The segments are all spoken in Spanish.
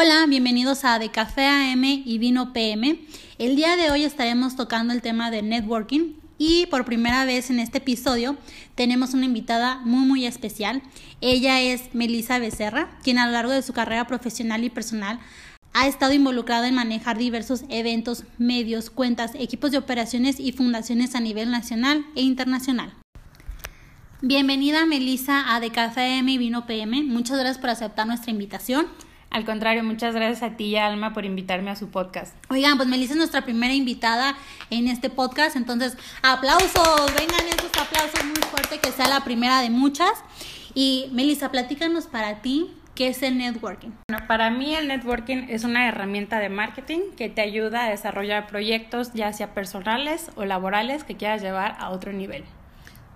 Hola, bienvenidos a De Café AM y Vino PM. El día de hoy estaremos tocando el tema de networking y por primera vez en este episodio tenemos una invitada muy muy especial. Ella es Melissa Becerra, quien a lo largo de su carrera profesional y personal ha estado involucrada en manejar diversos eventos, medios, cuentas, equipos de operaciones y fundaciones a nivel nacional e internacional. Bienvenida Melissa a De Café AM y Vino PM. Muchas gracias por aceptar nuestra invitación. Al contrario, muchas gracias a ti y a Alma por invitarme a su podcast. Oigan, pues Melissa es nuestra primera invitada en este podcast, entonces aplausos, vengan esos aplausos muy fuertes, que sea la primera de muchas. Y Melissa, platícanos para ti qué es el networking. Bueno, para mí el networking es una herramienta de marketing que te ayuda a desarrollar proyectos ya sea personales o laborales que quieras llevar a otro nivel.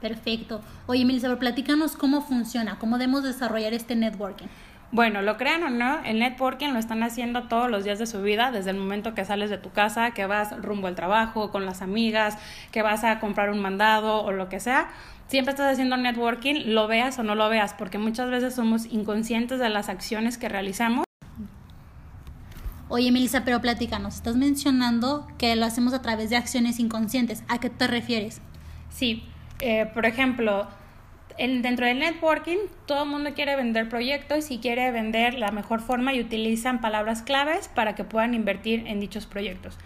Perfecto. Oye, Melissa, platícanos cómo funciona, cómo debemos desarrollar este networking. Bueno, lo crean o no, el networking lo están haciendo todos los días de su vida, desde el momento que sales de tu casa, que vas rumbo al trabajo, con las amigas, que vas a comprar un mandado o lo que sea. Siempre estás haciendo networking, lo veas o no lo veas, porque muchas veces somos inconscientes de las acciones que realizamos. Oye, Melissa, pero platícanos, estás mencionando que lo hacemos a través de acciones inconscientes. ¿A qué te refieres? Sí, eh, por ejemplo, dentro del networking, todo el mundo quiere vender proyectos y quiere vender la mejor forma y utilizan palabras claves para que puedan invertir en dichos proyectos.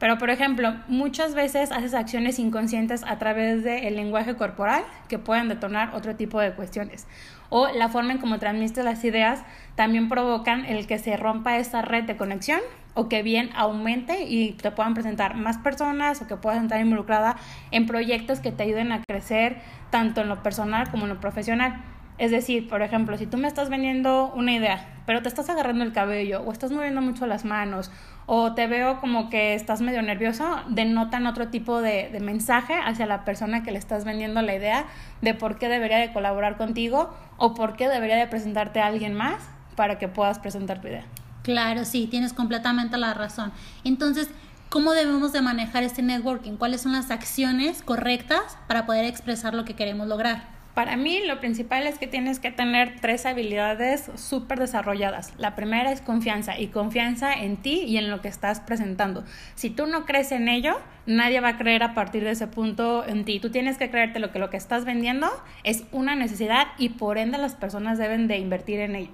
Pero, por ejemplo, muchas veces haces acciones inconscientes a través del lenguaje corporal que pueden detonar otro tipo de cuestiones. O la forma en cómo transmites las ideas también provocan el que se rompa esa red de conexión o que bien aumente y te puedan presentar más personas o que puedas estar involucrada en proyectos que te ayuden a crecer tanto en lo personal como en lo profesional. Es decir, por ejemplo, si tú me estás vendiendo una idea, pero te estás agarrando el cabello o estás moviendo mucho las manos o te veo como que estás medio nervioso, denotan otro tipo de, de mensaje hacia la persona que le estás vendiendo la idea de por qué debería de colaborar contigo o por qué debería de presentarte a alguien más para que puedas presentar tu idea. Claro, sí, tienes completamente la razón. Entonces, ¿cómo debemos de manejar este networking? ¿Cuáles son las acciones correctas para poder expresar lo que queremos lograr? Para mí lo principal es que tienes que tener tres habilidades súper desarrolladas. La primera es confianza y confianza en ti y en lo que estás presentando. Si tú no crees en ello, nadie va a creer a partir de ese punto en ti. Tú tienes que creerte lo que lo que estás vendiendo es una necesidad y por ende las personas deben de invertir en ello.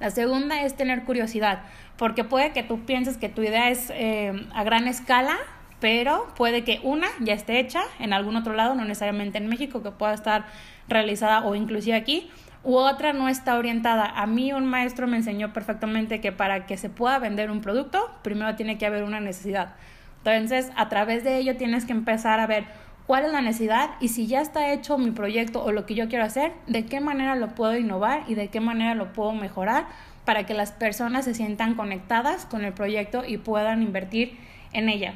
La segunda es tener curiosidad, porque puede que tú pienses que tu idea es eh, a gran escala, pero puede que una ya esté hecha en algún otro lado, no necesariamente en México, que pueda estar realizada o inclusive aquí, u otra no está orientada. A mí un maestro me enseñó perfectamente que para que se pueda vender un producto, primero tiene que haber una necesidad. Entonces, a través de ello tienes que empezar a ver cuál es la necesidad y si ya está hecho mi proyecto o lo que yo quiero hacer, de qué manera lo puedo innovar y de qué manera lo puedo mejorar para que las personas se sientan conectadas con el proyecto y puedan invertir en ella.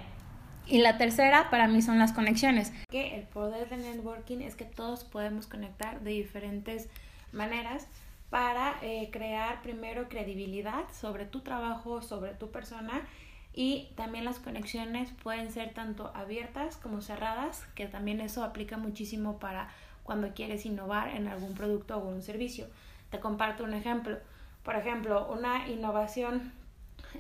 Y la tercera para mí son las conexiones. Que el poder del networking es que todos podemos conectar de diferentes maneras para eh, crear primero credibilidad sobre tu trabajo, sobre tu persona y también las conexiones pueden ser tanto abiertas como cerradas, que también eso aplica muchísimo para cuando quieres innovar en algún producto o un servicio. Te comparto un ejemplo. Por ejemplo, una innovación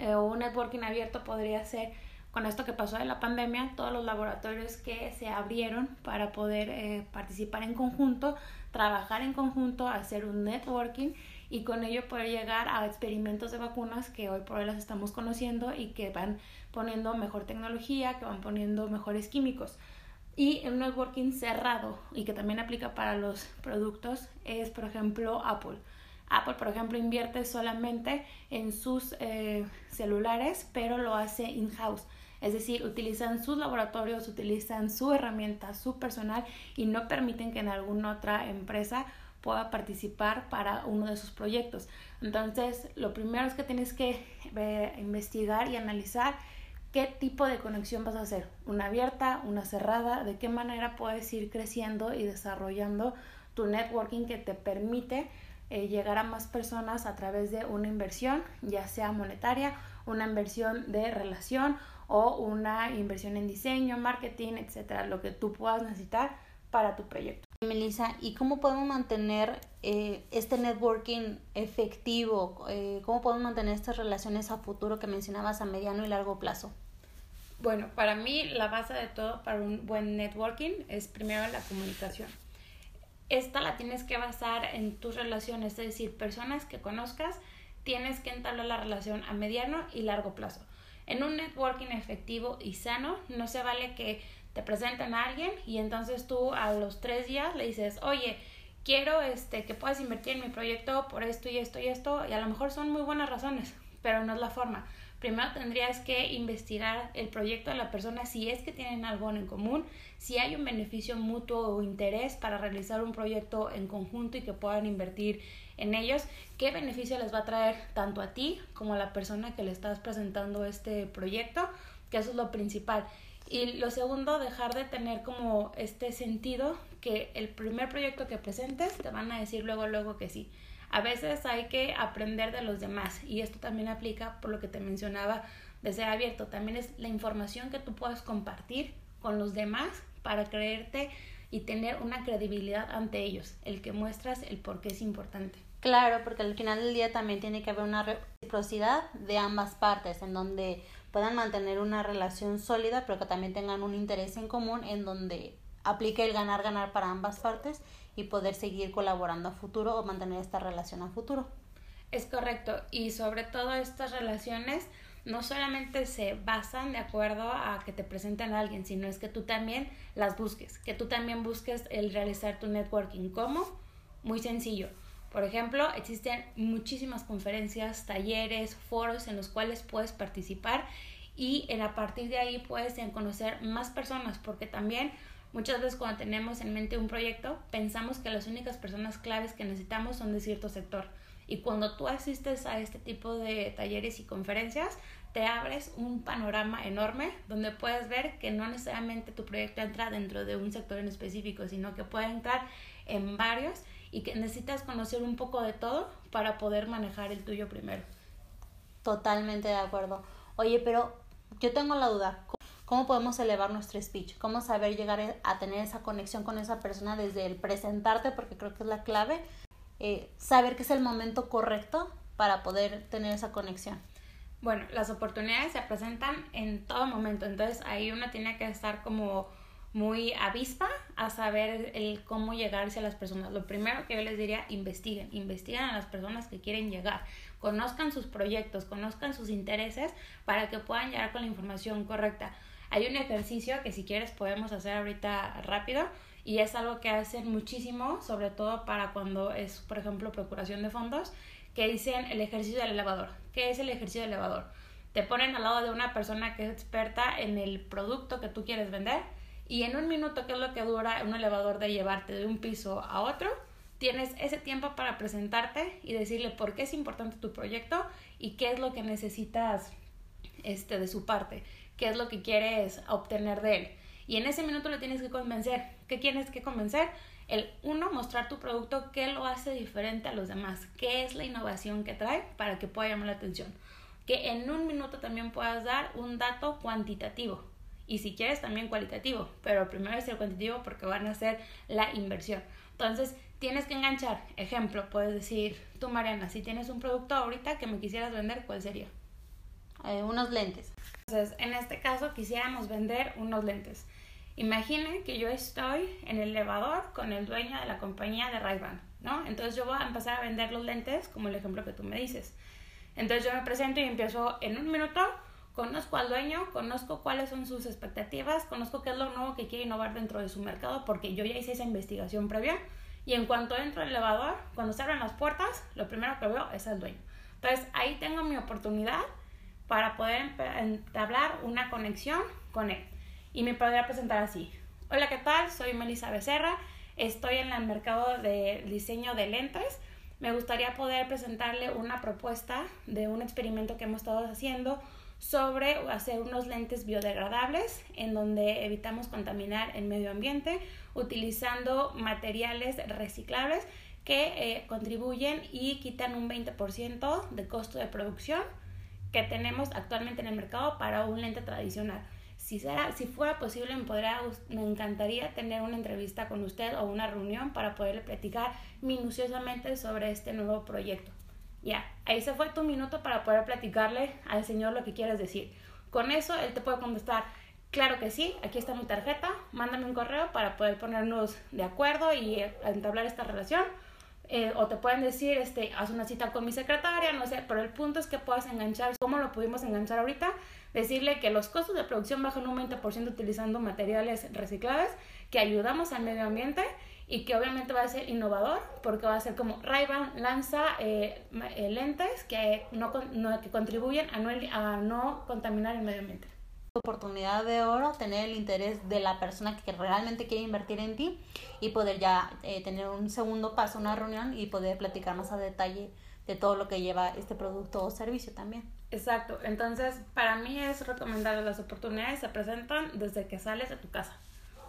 eh, o un networking abierto podría ser con esto que pasó de la pandemia, todos los laboratorios que se abrieron para poder eh, participar en conjunto, trabajar en conjunto, hacer un networking y con ello poder llegar a experimentos de vacunas que hoy por hoy las estamos conociendo y que van poniendo mejor tecnología, que van poniendo mejores químicos. Y un networking cerrado y que también aplica para los productos es, por ejemplo, Apple. Apple, por ejemplo, invierte solamente en sus eh, celulares, pero lo hace in-house. Es decir, utilizan sus laboratorios, utilizan su herramienta, su personal y no permiten que en alguna otra empresa pueda participar para uno de sus proyectos. Entonces, lo primero es que tienes que investigar y analizar qué tipo de conexión vas a hacer, una abierta, una cerrada, de qué manera puedes ir creciendo y desarrollando tu networking que te permite eh, llegar a más personas a través de una inversión, ya sea monetaria, una inversión de relación o una inversión en diseño, marketing, etcétera, lo que tú puedas necesitar para tu proyecto. Melissa, ¿y cómo podemos mantener eh, este networking efectivo? Eh, ¿Cómo podemos mantener estas relaciones a futuro que mencionabas a mediano y largo plazo? Bueno, para mí la base de todo para un buen networking es primero la comunicación. Esta la tienes que basar en tus relaciones, es decir, personas que conozcas, tienes que entablar la relación a mediano y largo plazo. En un networking efectivo y sano, no se vale que te presenten a alguien y entonces tú a los tres días le dices, oye, quiero este, que puedas invertir en mi proyecto por esto y esto y esto, y a lo mejor son muy buenas razones, pero no es la forma. Primero tendrías que investigar el proyecto de la persona si es que tienen algo en común, si hay un beneficio mutuo o interés para realizar un proyecto en conjunto y que puedan invertir en ellos, qué beneficio les va a traer tanto a ti como a la persona que le estás presentando este proyecto, que eso es lo principal. Y lo segundo, dejar de tener como este sentido que el primer proyecto que presentes te van a decir luego, luego que sí. A veces hay que aprender de los demás y esto también aplica por lo que te mencionaba de ser abierto. También es la información que tú puedas compartir con los demás para creerte y tener una credibilidad ante ellos, el que muestras el por qué es importante. Claro, porque al final del día también tiene que haber una reciprocidad de ambas partes, en donde puedan mantener una relación sólida, pero que también tengan un interés en común, en donde aplique el ganar-ganar para ambas partes y poder seguir colaborando a futuro o mantener esta relación a futuro. Es correcto, y sobre todo estas relaciones no solamente se basan de acuerdo a que te presenten a alguien, sino es que tú también las busques, que tú también busques el realizar tu networking. ¿Cómo? Muy sencillo. Por ejemplo, existen muchísimas conferencias, talleres, foros en los cuales puedes participar y en a partir de ahí puedes conocer más personas porque también muchas veces cuando tenemos en mente un proyecto pensamos que las únicas personas claves que necesitamos son de cierto sector. Y cuando tú asistes a este tipo de talleres y conferencias te abres un panorama enorme donde puedes ver que no necesariamente tu proyecto entra dentro de un sector en específico sino que puede entrar en varios y que necesitas conocer un poco de todo para poder manejar el tuyo primero. Totalmente de acuerdo. Oye, pero yo tengo la duda, ¿cómo podemos elevar nuestro speech? ¿Cómo saber llegar a tener esa conexión con esa persona desde el presentarte? Porque creo que es la clave. Eh, saber que es el momento correcto para poder tener esa conexión. Bueno, las oportunidades se presentan en todo momento, entonces ahí uno tiene que estar como muy avispa a saber el cómo llegar a las personas. Lo primero que yo les diría, investiguen, investiguen a las personas que quieren llegar, conozcan sus proyectos, conozcan sus intereses para que puedan llegar con la información correcta. Hay un ejercicio que si quieres podemos hacer ahorita rápido y es algo que hacen muchísimo, sobre todo para cuando es, por ejemplo, procuración de fondos, que dicen el ejercicio del elevador. ¿Qué es el ejercicio del elevador? Te ponen al lado de una persona que es experta en el producto que tú quieres vender y en un minuto, que es lo que dura un elevador de llevarte de un piso a otro, tienes ese tiempo para presentarte y decirle por qué es importante tu proyecto y qué es lo que necesitas este, de su parte, qué es lo que quieres obtener de él. Y en ese minuto le tienes que convencer. ¿Qué tienes que convencer? El uno, mostrar tu producto, qué lo hace diferente a los demás, qué es la innovación que trae para que pueda llamar la atención. Que en un minuto también puedas dar un dato cuantitativo y si quieres también cualitativo, pero primero es el cuantitativo porque van a ser la inversión. Entonces, tienes que enganchar. Ejemplo, puedes decir, tú Mariana, si tienes un producto ahorita que me quisieras vender, ¿cuál sería? Eh, unos lentes. Entonces, en este caso quisiéramos vender unos lentes. Imaginen que yo estoy en el elevador con el dueño de la compañía de ray ¿no? Entonces yo voy a empezar a vender los lentes como el ejemplo que tú me dices. Entonces yo me presento y empiezo en un minuto Conozco al dueño, conozco cuáles son sus expectativas, conozco qué es lo nuevo que quiere innovar dentro de su mercado, porque yo ya hice esa investigación previa. Y en cuanto entro al elevador, cuando se abren las puertas, lo primero que veo es el dueño. Entonces ahí tengo mi oportunidad para poder entablar una conexión con él. Y me podría presentar así. Hola, ¿qué tal? Soy Melissa Becerra. Estoy en el mercado de diseño de lentes. Me gustaría poder presentarle una propuesta de un experimento que hemos estado haciendo sobre hacer unos lentes biodegradables en donde evitamos contaminar el medio ambiente utilizando materiales reciclables que eh, contribuyen y quitan un 20% de costo de producción que tenemos actualmente en el mercado para un lente tradicional. si, será, si fuera posible, me, podría, me encantaría tener una entrevista con usted o una reunión para poderle platicar minuciosamente sobre este nuevo proyecto. Ya, ahí se fue tu minuto para poder platicarle al Señor lo que quieres decir. Con eso, Él te puede contestar, claro que sí, aquí está mi tarjeta, mándame un correo para poder ponernos de acuerdo y eh, entablar esta relación eh, o te pueden decir, este, haz una cita con mi secretaria, no sé, pero el punto es que puedas enganchar, ¿cómo lo pudimos enganchar ahorita? Decirle que los costos de producción bajan un 20% utilizando materiales reciclables, que ayudamos al medio ambiente y que obviamente va a ser innovador porque va a ser como ray lanza eh, eh, lentes que, no, no, que contribuyen a no, a no contaminar el medio ambiente oportunidad de oro, tener el interés de la persona que realmente quiere invertir en ti y poder ya eh, tener un segundo paso, una reunión y poder platicar más a detalle de todo lo que lleva este producto o servicio también. Exacto, entonces para mí es recomendable las oportunidades se presentan desde que sales de tu casa.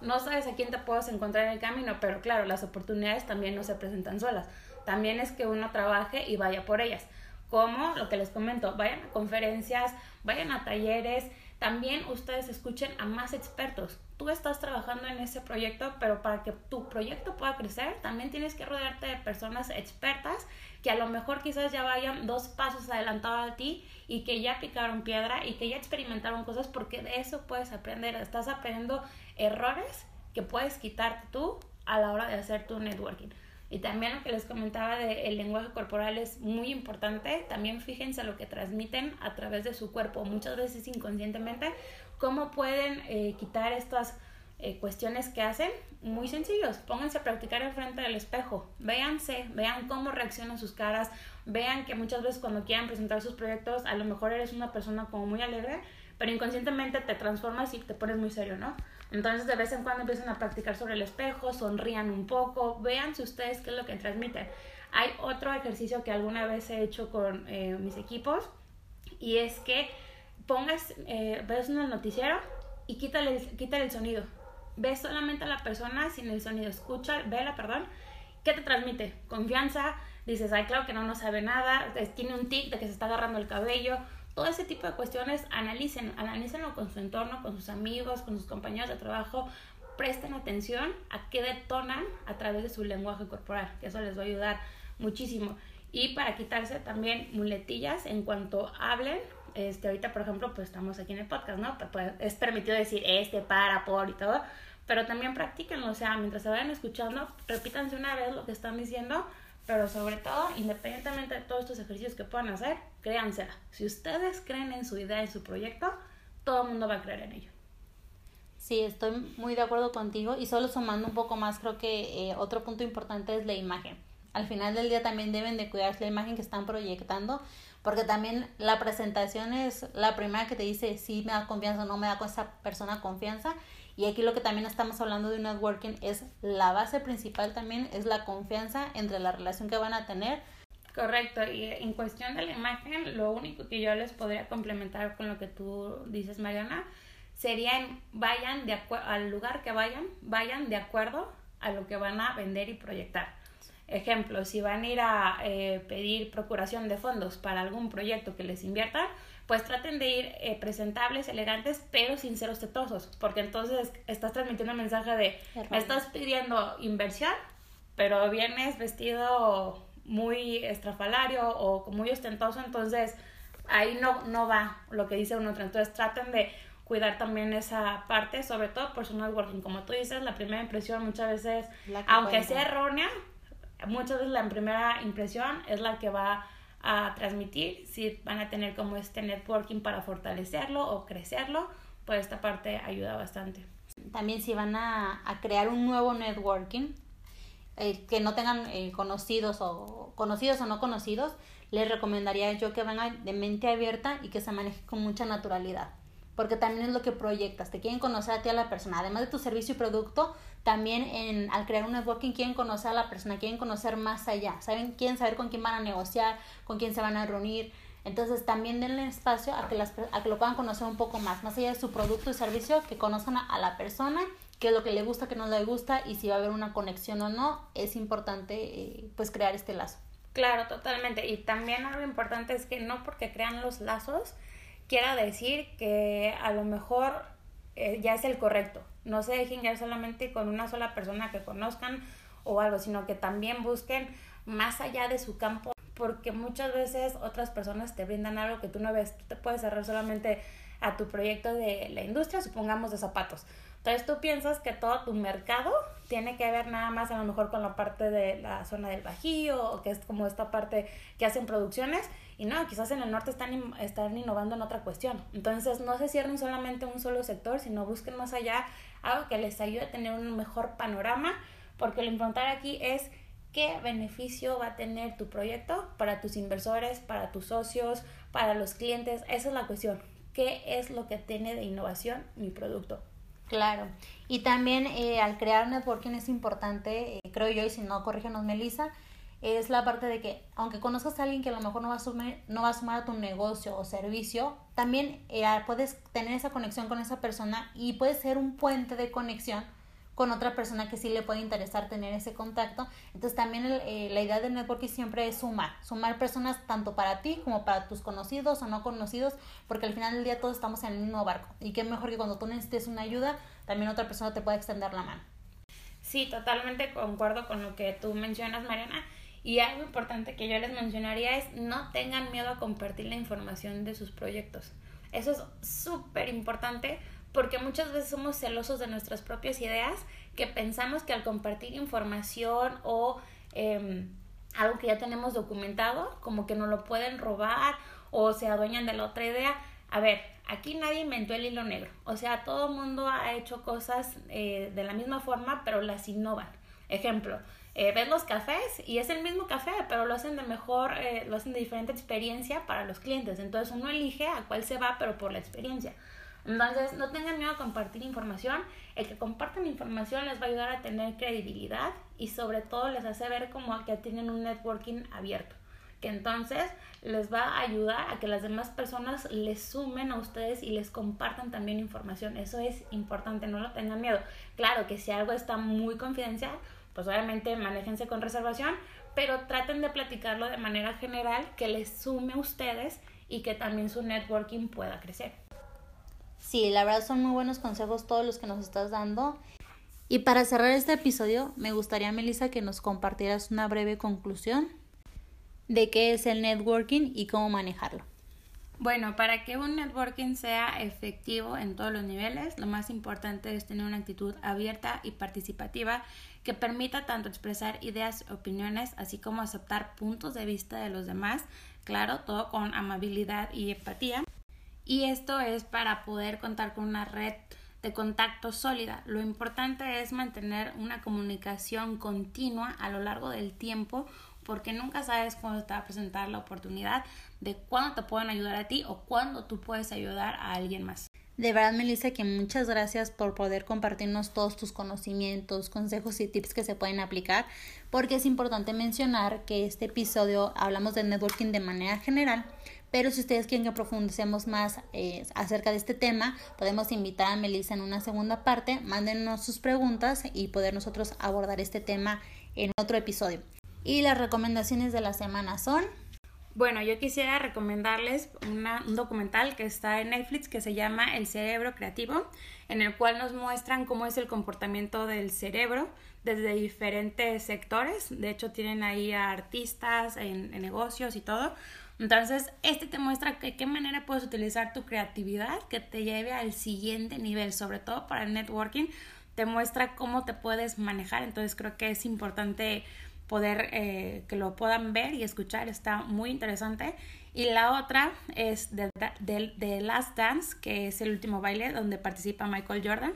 No sabes a quién te puedes encontrar en el camino, pero claro, las oportunidades también no se presentan solas. También es que uno trabaje y vaya por ellas. Como lo que les comento, vayan a conferencias, vayan a talleres, también ustedes escuchen a más expertos. Tú estás trabajando en ese proyecto, pero para que tu proyecto pueda crecer, también tienes que rodearte de personas expertas que a lo mejor quizás ya vayan dos pasos adelantados a ti y que ya picaron piedra y que ya experimentaron cosas porque de eso puedes aprender. Estás aprendiendo errores que puedes quitarte tú a la hora de hacer tu networking. Y también lo que les comentaba del lenguaje corporal es muy importante. También fíjense lo que transmiten a través de su cuerpo, muchas veces inconscientemente, cómo pueden eh, quitar estas eh, cuestiones que hacen. Muy sencillos, pónganse a practicar enfrente del espejo, véanse, vean cómo reaccionan sus caras, vean que muchas veces cuando quieran presentar sus proyectos, a lo mejor eres una persona como muy alegre, pero inconscientemente te transformas y te pones muy serio, ¿no? Entonces de vez en cuando empiezan a practicar sobre el espejo, sonrían un poco, vean si ustedes qué es lo que transmiten. Hay otro ejercicio que alguna vez he hecho con eh, mis equipos y es que pongas, eh, ves un noticiero y quítale, quítale el sonido. Ves solamente a la persona sin el sonido, escucha, vela, perdón. ¿Qué te transmite? Confianza, dices, ay, claro que no, no sabe nada, tiene un tic de que se está agarrando el cabello, todo ese tipo de cuestiones, analicen, analícenlo con su entorno, con sus amigos, con sus compañeros de trabajo, presten atención a qué detonan a través de su lenguaje corporal, que eso les va a ayudar muchísimo. Y para quitarse también muletillas en cuanto hablen, este, ahorita por ejemplo, pues estamos aquí en el podcast, ¿no? Es permitido decir este, para, por y todo, pero también practíquenlo, o sea, mientras se vayan escuchando, repítanse una vez lo que están diciendo pero sobre todo, independientemente de todos estos ejercicios que puedan hacer, créansela. Si ustedes creen en su idea, en su proyecto, todo el mundo va a creer en ello. Sí, estoy muy de acuerdo contigo y solo sumando un poco más, creo que eh, otro punto importante es la imagen. Al final del día también deben de cuidar la imagen que están proyectando, porque también la presentación es la primera que te dice si me da confianza o no me da con esa persona confianza y aquí lo que también estamos hablando de networking es la base principal también, es la confianza entre la relación que van a tener. Correcto, y en cuestión de la imagen, lo único que yo les podría complementar con lo que tú dices, Mariana, sería vayan de al lugar que vayan, vayan de acuerdo a lo que van a vender y proyectar. Ejemplo, si van a ir a eh, pedir procuración de fondos para algún proyecto que les inviertan, pues traten de ir eh, presentables, elegantes, pero sin ser ostetosos, porque entonces estás transmitiendo el mensaje de, me estás pidiendo inversión, pero vienes vestido muy estrafalario o muy ostentoso, entonces ahí no, no va lo que dice uno. Entonces traten de cuidar también esa parte, sobre todo por su networking. Como tú dices, la primera impresión muchas veces, aunque sea errónea, muchas veces la primera impresión es la que va a transmitir, si van a tener como este networking para fortalecerlo o crecerlo, pues esta parte ayuda bastante. También si van a, crear un nuevo networking, eh, que no tengan eh, conocidos o conocidos o no conocidos, les recomendaría yo que van de mente abierta y que se maneje con mucha naturalidad porque también es lo que proyectas, te quieren conocer a ti a la persona, además de tu servicio y producto, también en, al crear un networking quieren conocer a la persona, quieren conocer más allá, saben, quieren saber con quién van a negociar, con quién se van a reunir, entonces también denle espacio a que, las, a que lo puedan conocer un poco más, más allá de su producto y servicio, que conozcan a, la persona, qué es lo que le gusta, qué no le gusta y si va a haber una conexión o no, es importante eh, pues crear este lazo. Claro, totalmente. Y también algo importante es que no porque crean los lazos, quiera decir que a lo mejor eh, ya es el correcto. No se dejen ya solamente con una sola persona que conozcan o algo, sino que también busquen más allá de su campo, porque muchas veces otras personas te brindan algo que tú no ves. Tú te puedes cerrar solamente a tu proyecto de la industria, supongamos de zapatos. Entonces tú piensas que todo tu mercado tiene que ver nada más a lo mejor con la parte de la zona del Bajío o que es como esta parte que hacen producciones y no, quizás en el norte están, están innovando en otra cuestión. Entonces no se cierren solamente un solo sector, sino busquen más allá algo que les ayude a tener un mejor panorama, porque lo importante aquí es qué beneficio va a tener tu proyecto para tus inversores, para tus socios, para los clientes. Esa es la cuestión. ¿Qué es lo que tiene de innovación mi producto? Claro. Y también eh, al crear networking es importante, eh, creo yo, y si no, corrígenos, Melissa, es la parte de que aunque conozcas a alguien que a lo mejor no va a sumar, no va a, sumar a tu negocio o servicio, también eh, puedes tener esa conexión con esa persona y puede ser un puente de conexión con otra persona que sí le puede interesar tener ese contacto. Entonces también eh, la idea de networking siempre es sumar, sumar personas tanto para ti como para tus conocidos o no conocidos, porque al final del día todos estamos en el mismo barco. Y qué mejor que cuando tú necesites una ayuda, también otra persona te pueda extender la mano. Sí, totalmente concuerdo con lo que tú mencionas, Mariana. Y algo importante que yo les mencionaría es no tengan miedo a compartir la información de sus proyectos. Eso es súper importante porque muchas veces somos celosos de nuestras propias ideas, que pensamos que al compartir información o em, algo que ya tenemos documentado, como que no lo pueden robar o se adueñan de la otra idea. A ver, aquí nadie inventó el hilo negro. O sea, todo el mundo ha hecho cosas eh, de la misma forma, pero las innovan. Ejemplo, eh, los cafés y es el mismo café, pero lo hacen de mejor, eh, lo hacen de diferente experiencia para los clientes. Entonces uno elige a cuál se va, pero por la experiencia. Entonces, no tengan miedo a compartir información. El que compartan información les va a ayudar a tener credibilidad y sobre todo les hace ver como que tienen un networking abierto. Que entonces les va a ayudar a que las demás personas les sumen a ustedes y les compartan también información. Eso es importante, no lo tengan miedo. Claro que si algo está muy confidencial, pues obviamente manéjense con reservación, pero traten de platicarlo de manera general que les sume a ustedes y que también su networking pueda crecer. Sí, la verdad son muy buenos consejos todos los que nos estás dando. Y para cerrar este episodio, me gustaría, Melissa, que nos compartieras una breve conclusión de qué es el networking y cómo manejarlo. Bueno, para que un networking sea efectivo en todos los niveles, lo más importante es tener una actitud abierta y participativa que permita tanto expresar ideas, opiniones, así como aceptar puntos de vista de los demás, claro, todo con amabilidad y empatía. Y esto es para poder contar con una red de contacto sólida. Lo importante es mantener una comunicación continua a lo largo del tiempo porque nunca sabes cuándo te va a presentar la oportunidad de cuándo te pueden ayudar a ti o cuándo tú puedes ayudar a alguien más. De verdad, Melissa, que muchas gracias por poder compartirnos todos tus conocimientos, consejos y tips que se pueden aplicar, porque es importante mencionar que este episodio hablamos de networking de manera general, pero si ustedes quieren que profundicemos más eh, acerca de este tema, podemos invitar a Melissa en una segunda parte, mándenos sus preguntas y poder nosotros abordar este tema en otro episodio. Y las recomendaciones de la semana son... Bueno, yo quisiera recomendarles un documental que está en Netflix que se llama El cerebro creativo, en el cual nos muestran cómo es el comportamiento del cerebro desde diferentes sectores. De hecho, tienen ahí a artistas en negocios y todo entonces, este te muestra que qué manera puedes utilizar tu creatividad que te lleve al siguiente nivel, sobre todo para el networking, te muestra cómo te puedes manejar. Entonces, creo que es importante poder eh, que lo puedan ver y escuchar, está muy interesante. Y la otra es de, de Last Dance, que es el último baile donde participa Michael Jordan.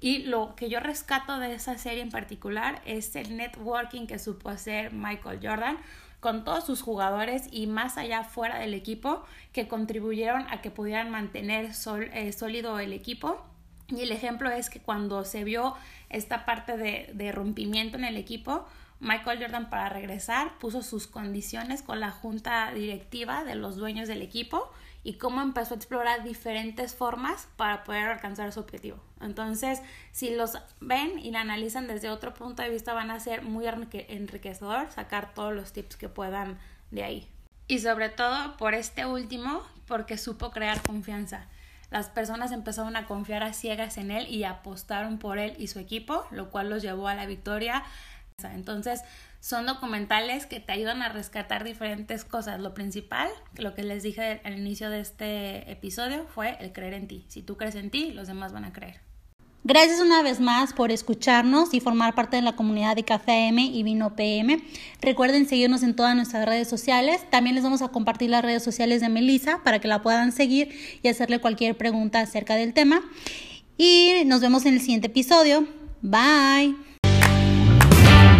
Y lo que yo rescato de esa serie en particular es el networking que supo hacer Michael Jordan con todos sus jugadores y más allá fuera del equipo que contribuyeron a que pudieran mantener eh, sólido el equipo. Y el ejemplo es que cuando se vio esta parte de, de rompimiento en el equipo, Michael Jordan para regresar puso sus condiciones con la junta directiva de los dueños del equipo y cómo empezó a explorar diferentes formas para poder alcanzar su objetivo. Entonces, si los ven y la analizan desde otro punto de vista, van a ser muy enriquecedor sacar todos los tips que puedan de ahí. Y sobre todo por este último, porque supo crear confianza. las personas empezaron a confiar a ciegas en él y apostaron por él y su equipo, lo cual los llevó a la victoria. Entonces, son documentales que te ayudan a rescatar diferentes cosas. Lo principal, lo que les dije al inicio de este episodio, fue el creer en ti. Si tú crees en ti, los demás van a creer. Gracias una vez más por escucharnos y formar parte de la comunidad de Café AM y Vino PM. Recuerden seguirnos en todas nuestras redes sociales. También les vamos a compartir las redes sociales de Melissa para que la puedan seguir y hacerle cualquier pregunta acerca del tema. Y nos vemos en el siguiente episodio. Bye.